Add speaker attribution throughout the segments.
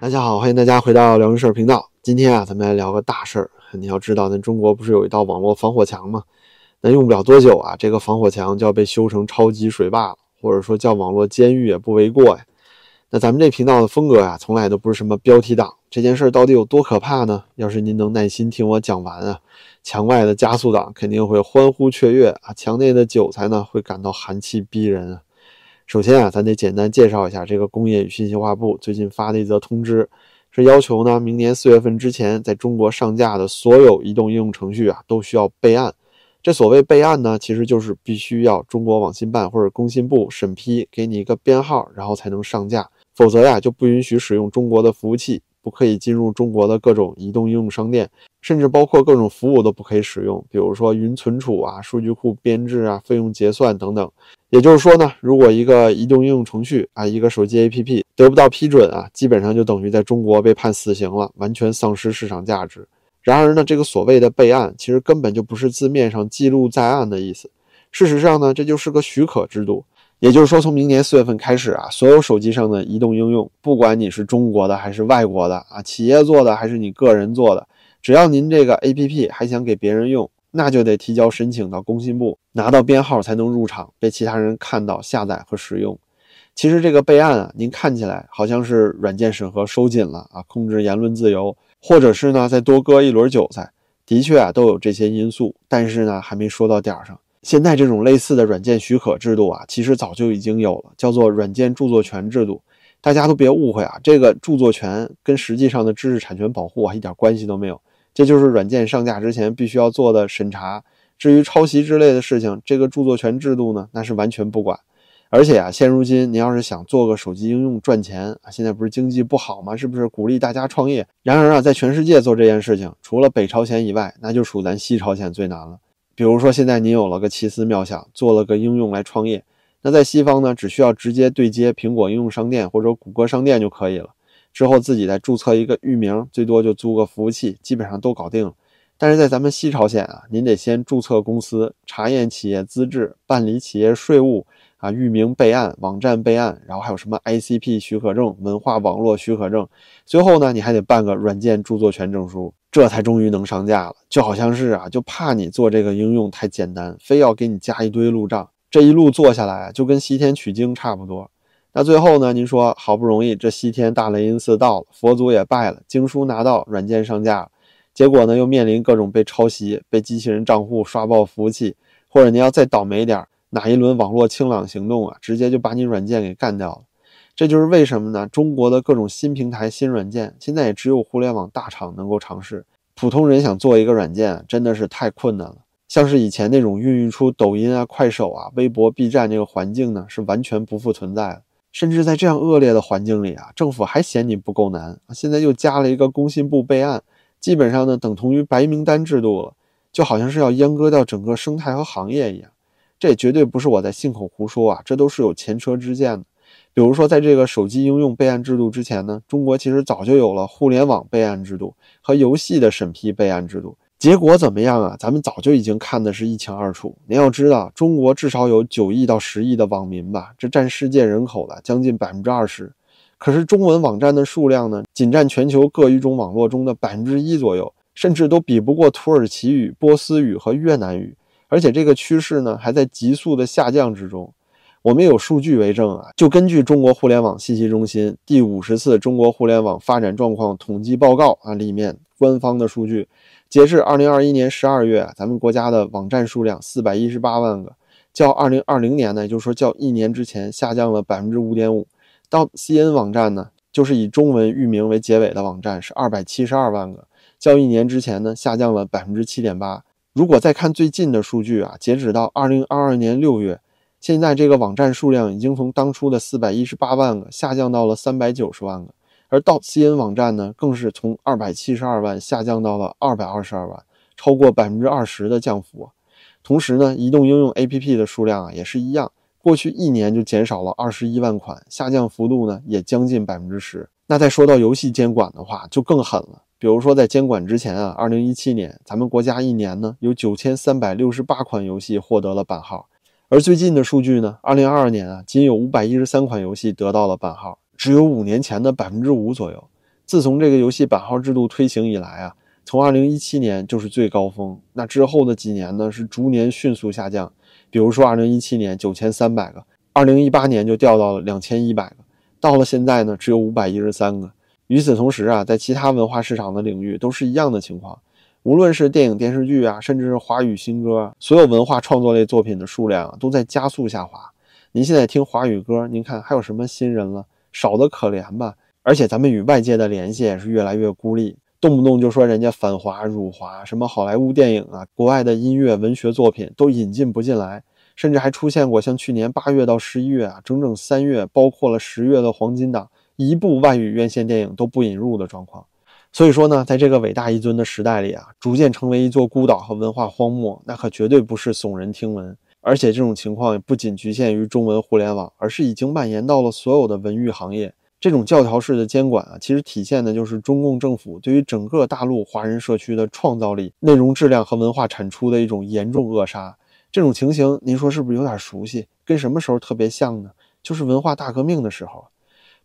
Speaker 1: 大家好，欢迎大家回到聊事儿频道。今天啊，咱们来聊个大事儿。你要知道，咱中国不是有一道网络防火墙吗？那用不了多久啊，这个防火墙就要被修成超级水坝了，或者说叫网络监狱也不为过呀。那咱们这频道的风格呀，从来都不是什么标题党。这件事儿到底有多可怕呢？要是您能耐心听我讲完啊，墙外的加速党肯定会欢呼雀跃啊，墙内的韭菜呢会感到寒气逼人啊。首先啊，咱得简单介绍一下这个工业与信息化部最近发的一则通知，是要求呢，明年四月份之前在中国上架的所有移动应用程序啊，都需要备案。这所谓备案呢，其实就是必须要中国网信办或者工信部审批，给你一个编号，然后才能上架，否则呀，就不允许使用中国的服务器，不可以进入中国的各种移动应用商店，甚至包括各种服务都不可以使用，比如说云存储啊、数据库编制啊、费用结算等等。也就是说呢，如果一个移动应用程序啊，一个手机 APP 得不到批准啊，基本上就等于在中国被判死刑了，完全丧失市场价值。然而呢，这个所谓的备案，其实根本就不是字面上记录在案的意思。事实上呢，这就是个许可制度。也就是说，从明年四月份开始啊，所有手机上的移动应用，不管你是中国的还是外国的啊，企业做的还是你个人做的，只要您这个 APP 还想给别人用。那就得提交申请到工信部，拿到编号才能入场，被其他人看到、下载和使用。其实这个备案啊，您看起来好像是软件审核收紧了啊，控制言论自由，或者是呢再多割一轮韭菜，的确啊都有这些因素。但是呢还没说到点儿上。现在这种类似的软件许可制度啊，其实早就已经有了，叫做软件著作权制度。大家都别误会啊，这个著作权跟实际上的知识产权保护啊一点关系都没有。这就是软件上架之前必须要做的审查。至于抄袭之类的事情，这个著作权制度呢，那是完全不管。而且啊，现如今您要是想做个手机应用赚钱啊，现在不是经济不好吗？是不是鼓励大家创业？然而啊，在全世界做这件事情，除了北朝鲜以外，那就属咱西朝鲜最难了。比如说，现在您有了个奇思妙想，做了个应用来创业，那在西方呢，只需要直接对接苹果应用商店或者谷歌商店就可以了。之后自己再注册一个域名，最多就租个服务器，基本上都搞定了。但是在咱们西朝鲜啊，您得先注册公司，查验企业资质，办理企业税务啊，域名备案，网站备案，然后还有什么 ICP 许可证、文化网络许可证，最后呢，你还得办个软件著作权证书，这才终于能上架了。就好像是啊，就怕你做这个应用太简单，非要给你加一堆路障，这一路做下来啊就跟西天取经差不多。那最后呢？您说好不容易这西天大雷音寺到了，佛祖也拜了，经书拿到，软件上架了，结果呢又面临各种被抄袭、被机器人账户刷爆服务器，或者您要再倒霉点儿，哪一轮网络清朗行动啊，直接就把你软件给干掉了。这就是为什么呢？中国的各种新平台、新软件，现在也只有互联网大厂能够尝试，普通人想做一个软件，真的是太困难了。像是以前那种孕育出抖音啊、快手啊、微博、B 站这个环境呢，是完全不复存在的。甚至在这样恶劣的环境里啊，政府还嫌你不够难！现在又加了一个工信部备案，基本上呢等同于白名单制度了，就好像是要阉割掉整个生态和行业一样。这绝对不是我在信口胡说啊，这都是有前车之鉴的。比如说，在这个手机应用备案制度之前呢，中国其实早就有了互联网备案制度和游戏的审批备案制度。结果怎么样啊？咱们早就已经看的是一清二楚。您要知道，中国至少有九亿到十亿的网民吧，这占世界人口的将近百分之二十。可是中文网站的数量呢，仅占全球各语种网络中的百分之一左右，甚至都比不过土耳其语、波斯语和越南语。而且这个趋势呢，还在急速的下降之中。我们有数据为证啊，就根据中国互联网信息中心第五十次中国互联网发展状况统计报告啊里面官方的数据。截至二零二一年十二月，咱们国家的网站数量四百一十八万个，较二零二零年呢，也就是说较一年之前下降了百分之五点五。到 CN 网站呢，就是以中文域名为结尾的网站是二百七十二万个，较一年之前呢下降了百分之七点八。如果再看最近的数据啊，截止到二零二二年六月，现在这个网站数量已经从当初的四百一十八万个下降到了三百九十万个。而到 CN 网站呢，更是从二百七十二万下降到了二百二十二万，超过百分之二十的降幅。同时呢，移动应用 APP 的数量啊也是一样，过去一年就减少了二十一万款，下降幅度呢也将近百分之十。那再说到游戏监管的话，就更狠了。比如说在监管之前啊，二零一七年咱们国家一年呢有九千三百六十八款游戏获得了版号，而最近的数据呢，二零二二年啊仅有五百一十三款游戏得到了版号。只有五年前的百分之五左右，自从这个游戏版号制度推行以来啊，从2017年就是最高峰，那之后的几年呢是逐年迅速下降。比如说2017年9300个，2018年就掉到了2100个，到了现在呢只有513个。与此同时啊，在其他文化市场的领域都是一样的情况。无论是电影、电视剧啊，甚至是华语新歌，所有文化创作类作品的数量，都在加速下滑。您现在听华语歌，您看还有什么新人了？少得可怜吧。而且咱们与外界的联系也是越来越孤立，动不动就说人家反华辱华，什么好莱坞电影啊，国外的音乐、文学作品都引进不进来，甚至还出现过像去年八月到十一月啊，整整三月，包括了十月的黄金档，一部外语院线电影都不引入的状况。所以说呢，在这个伟大一尊的时代里啊，逐渐成为一座孤岛和文化荒漠，那可绝对不是耸人听闻。而且这种情况也不仅局限于中文互联网，而是已经蔓延到了所有的文娱行业。这种教条式的监管啊，其实体现的就是中共政府对于整个大陆华人社区的创造力、内容质量和文化产出的一种严重扼杀。这种情形，您说是不是有点熟悉？跟什么时候特别像呢？就是文化大革命的时候。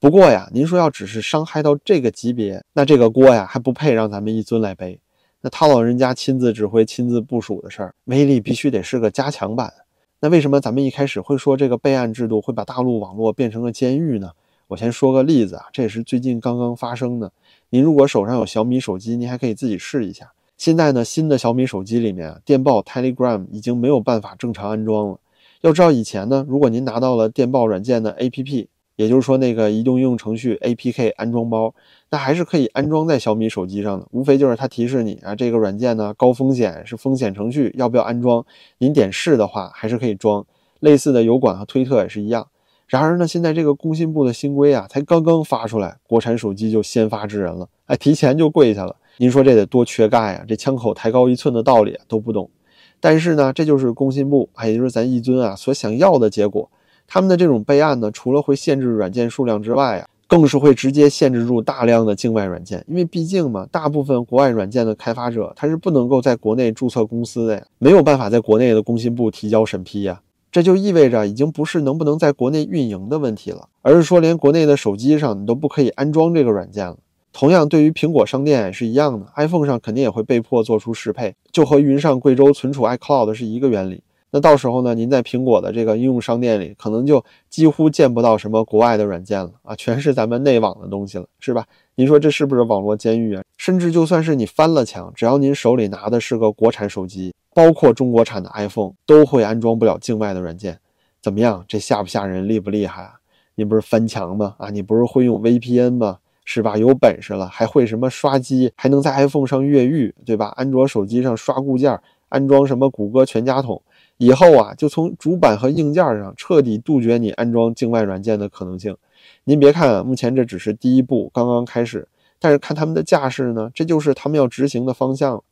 Speaker 1: 不过呀，您说要只是伤害到这个级别，那这个锅呀还不配让咱们一尊来背。那他老人家亲自指挥、亲自部署的事儿，威力必须得是个加强版。那为什么咱们一开始会说这个备案制度会把大陆网络变成个监狱呢？我先说个例子啊，这也是最近刚刚发生的。您如果手上有小米手机，您还可以自己试一下。现在呢，新的小米手机里面，电报 Telegram 已经没有办法正常安装了。要知道以前呢，如果您拿到了电报软件的 APP。也就是说，那个移动应用程序 APK 安装包，那还是可以安装在小米手机上的。无非就是它提示你啊，这个软件呢高风险，是风险程序，要不要安装？您点是的话，还是可以装。类似的油管和推特也是一样。然而呢，现在这个工信部的新规啊，才刚刚发出来，国产手机就先发制人了，哎，提前就跪下了。您说这得多缺钙啊？这枪口抬高一寸的道理都不懂。但是呢，这就是工信部，也就是咱一尊啊所想要的结果。他们的这种备案呢，除了会限制软件数量之外啊，更是会直接限制住大量的境外软件。因为毕竟嘛，大部分国外软件的开发者他是不能够在国内注册公司的呀，没有办法在国内的工信部提交审批呀。这就意味着已经不是能不能在国内运营的问题了，而是说连国内的手机上你都不可以安装这个软件了。同样，对于苹果商店也是一样的，iPhone 上肯定也会被迫做出适配，就和云上贵州存储 iCloud 是一个原理。那到时候呢，您在苹果的这个应用商店里，可能就几乎见不到什么国外的软件了啊，全是咱们内网的东西了，是吧？您说这是不是网络监狱啊？甚至就算是你翻了墙，只要您手里拿的是个国产手机，包括中国产的 iPhone，都会安装不了境外的软件。怎么样？这吓不吓人？厉不厉害啊？你不是翻墙吗？啊，你不是会用 VPN 吗？是吧？有本事了，还会什么刷机，还能在 iPhone 上越狱，对吧？安卓手机上刷固件，安装什么谷歌全家桶。以后啊，就从主板和硬件上彻底杜绝你安装境外软件的可能性。您别看啊，目前这只是第一步，刚刚开始，但是看他们的架势呢，这就是他们要执行的方向。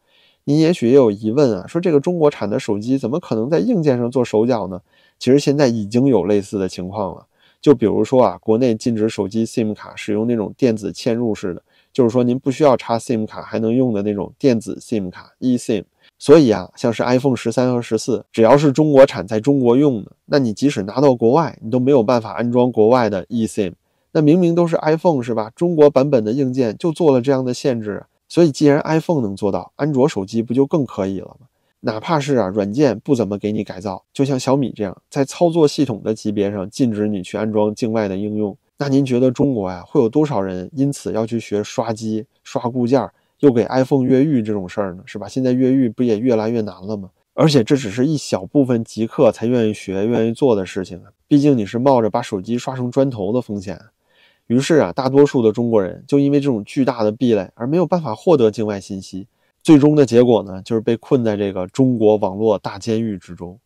Speaker 1: 您也许也有疑问啊，说这个中国产的手机怎么可能在硬件上做手脚呢？其实现在已经有类似的情况了。就比如说啊，国内禁止手机 SIM 卡使用那种电子嵌入式的，就是说您不需要插 SIM 卡还能用的那种电子 SIM 卡 eSIM。所以啊，像是 iPhone 十三和十四，只要是中国产，在中国用的，那你即使拿到国外，你都没有办法安装国外的 eSIM。那明明都是 iPhone 是吧？中国版本的硬件就做了这样的限制。所以既然 iPhone 能做到，安卓手机不就更可以了吗？哪怕是啊，软件不怎么给你改造，就像小米这样，在操作系统的级别上禁止你去安装境外的应用，那您觉得中国呀，会有多少人因此要去学刷机、刷固件？又给 iPhone 越狱这种事儿呢，是吧？现在越狱不也越来越难了吗？而且这只是一小部分极客才愿意学、愿意做的事情啊。毕竟你是冒着把手机刷成砖头的风险。于是啊，大多数的中国人就因为这种巨大的壁垒而没有办法获得境外信息，最终的结果呢，就是被困在这个中国网络大监狱之中。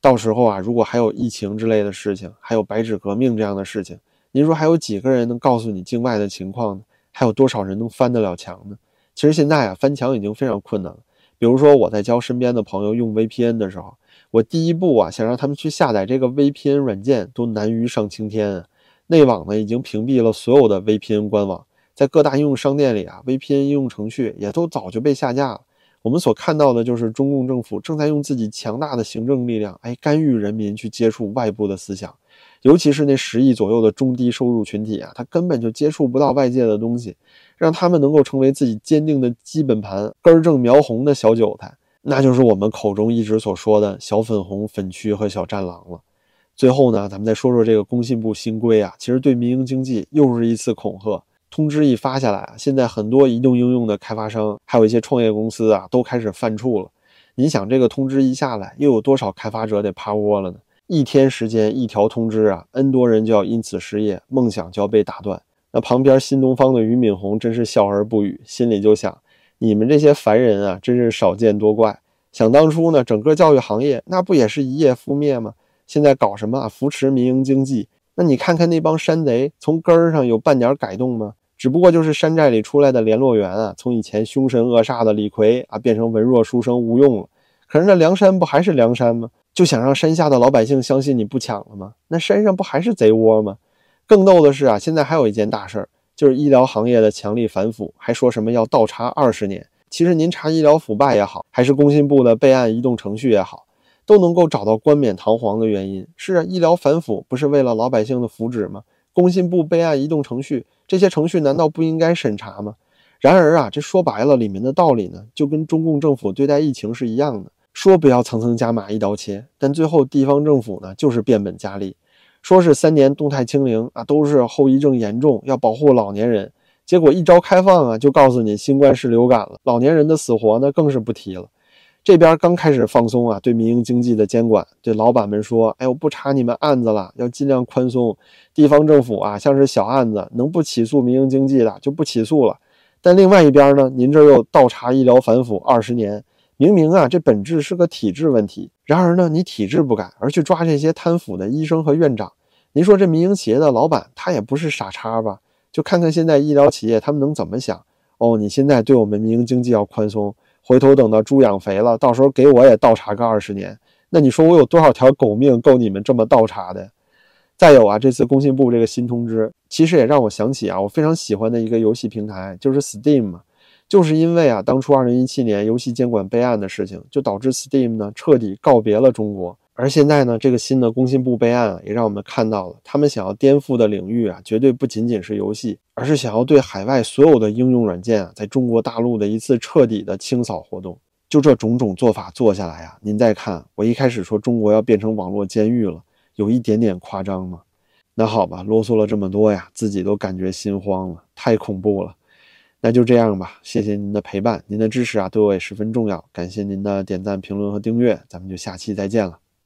Speaker 1: 到时候啊，如果还有疫情之类的事情，还有白纸革命这样的事情，您说还有几个人能告诉你境外的情况呢？还有多少人能翻得了墙呢？其实现在啊，翻墙已经非常困难了。比如说，我在教身边的朋友用 VPN 的时候，我第一步啊，想让他们去下载这个 VPN 软件，都难于上青天。内网呢，已经屏蔽了所有的 VPN 官网，在各大应用商店里啊，VPN 应用程序也都早就被下架了。我们所看到的就是中共政府正在用自己强大的行政力量，哎，干预人民去接触外部的思想，尤其是那十亿左右的中低收入群体啊，他根本就接触不到外界的东西，让他们能够成为自己坚定的基本盘、根正苗红的小韭菜，那就是我们口中一直所说的小粉红、粉区和小战狼了。最后呢，咱们再说说这个工信部新规啊，其实对民营经济又是一次恐吓。通知一发下来啊，现在很多移动应用的开发商，还有一些创业公司啊，都开始犯怵了。你想，这个通知一下来，又有多少开发者得趴窝了呢？一天时间一条通知啊，N 多人就要因此失业，梦想就要被打断。那旁边新东方的俞敏洪真是笑而不语，心里就想：你们这些凡人啊，真是少见多怪。想当初呢，整个教育行业那不也是一夜覆灭吗？现在搞什么啊？扶持民营经济？那你看看那帮山贼，从根儿上有半点改动吗？只不过就是山寨里出来的联络员啊，从以前凶神恶煞的李逵啊，变成文弱书生吴用了。可是那梁山不还是梁山吗？就想让山下的老百姓相信你不抢了吗？那山上不还是贼窝吗？更逗的是啊，现在还有一件大事儿，就是医疗行业的强力反腐，还说什么要倒查二十年。其实您查医疗腐败也好，还是工信部的备案移动程序也好。都能够找到冠冕堂皇的原因。是啊，医疗反腐不是为了老百姓的福祉吗？工信部备案移动程序，这些程序难道不应该审查吗？然而啊，这说白了，里面的道理呢，就跟中共政府对待疫情是一样的，说不要层层加码一刀切，但最后地方政府呢，就是变本加厉，说是三年动态清零啊，都是后遗症严重，要保护老年人，结果一招开放啊，就告诉你新冠是流感了，老年人的死活呢，更是不提了。这边刚开始放松啊，对民营经济的监管，对老板们说：“哎，我不查你们案子了，要尽量宽松。地方政府啊，像是小案子，能不起诉民营经济的就不起诉了。但另外一边呢，您这又倒查医疗反腐二十年，明明啊，这本质是个体制问题。然而呢，你体制不改，而去抓这些贪腐的医生和院长，您说这民营企业的老板他也不是傻叉吧？就看看现在医疗企业他们能怎么想？哦，你现在对我们民营经济要宽松。”回头等到猪养肥了，到时候给我也倒查个二十年，那你说我有多少条狗命够你们这么倒查的？再有啊，这次工信部这个新通知，其实也让我想起啊，我非常喜欢的一个游戏平台，就是 Steam。就是因为啊，当初二零一七年游戏监管备案的事情，就导致 Steam 呢彻底告别了中国。而现在呢，这个新的工信部备案啊，也让我们看到了他们想要颠覆的领域啊，绝对不仅仅是游戏，而是想要对海外所有的应用软件啊，在中国大陆的一次彻底的清扫活动。就这种种做法做下来啊，您再看，我一开始说中国要变成网络监狱了，有一点点夸张吗？那好吧，啰嗦了这么多呀，自己都感觉心慌了，太恐怖了。那就这样吧，谢谢您的陪伴，您的支持啊，对我也十分重要。感谢您的点赞、评论和订阅，咱们就下期再见了。